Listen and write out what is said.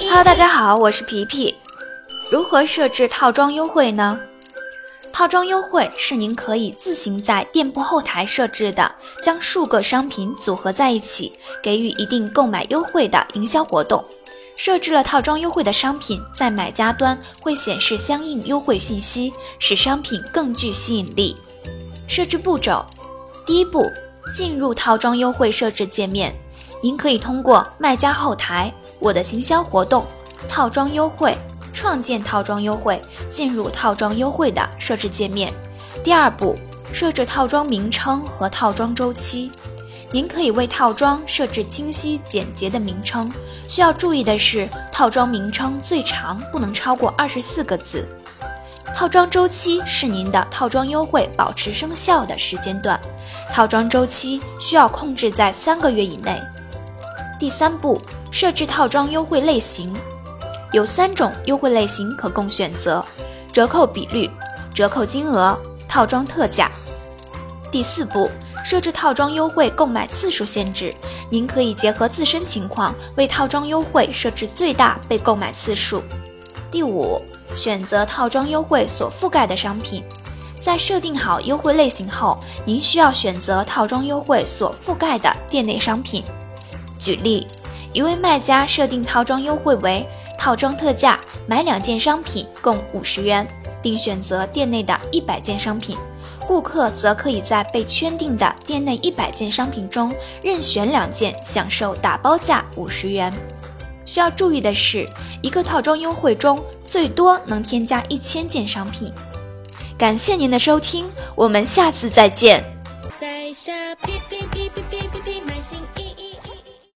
Hello，大家好，我是皮皮。如何设置套装优惠呢？套装优惠是您可以自行在店铺后台设置的，将数个商品组合在一起，给予一定购买优惠的营销活动。设置了套装优惠的商品，在买家端会显示相应优惠信息，使商品更具吸引力。设置步骤：第一步，进入套装优惠设置界面。您可以通过卖家后台、我的行销活动、套装优惠、创建套装优惠，进入套装优惠的设置界面。第二步，设置套装名称和套装周期。您可以为套装设置清晰简洁的名称，需要注意的是，套装名称最长不能超过二十四个字。套装周期是您的套装优惠保持生效的时间段，套装周期需要控制在三个月以内。第三步，设置套装优惠类型，有三种优惠类型可供选择：折扣比率、折扣金额、套装特价。第四步。设置套装优惠购买次数限制，您可以结合自身情况为套装优惠设置最大被购买次数。第五，选择套装优惠所覆盖的商品，在设定好优惠类型后，您需要选择套装优惠所覆盖的店内商品。举例，一位卖家设定套装优惠为套装特价，买两件商品共五十元，并选择店内的一百件商品。顾客则可以在被圈定的店内一百件商品中任选两件，享受打包价五十元。需要注意的是，一个套装优惠中最多能添加一千件商品。感谢您的收听，我们下次再见。在下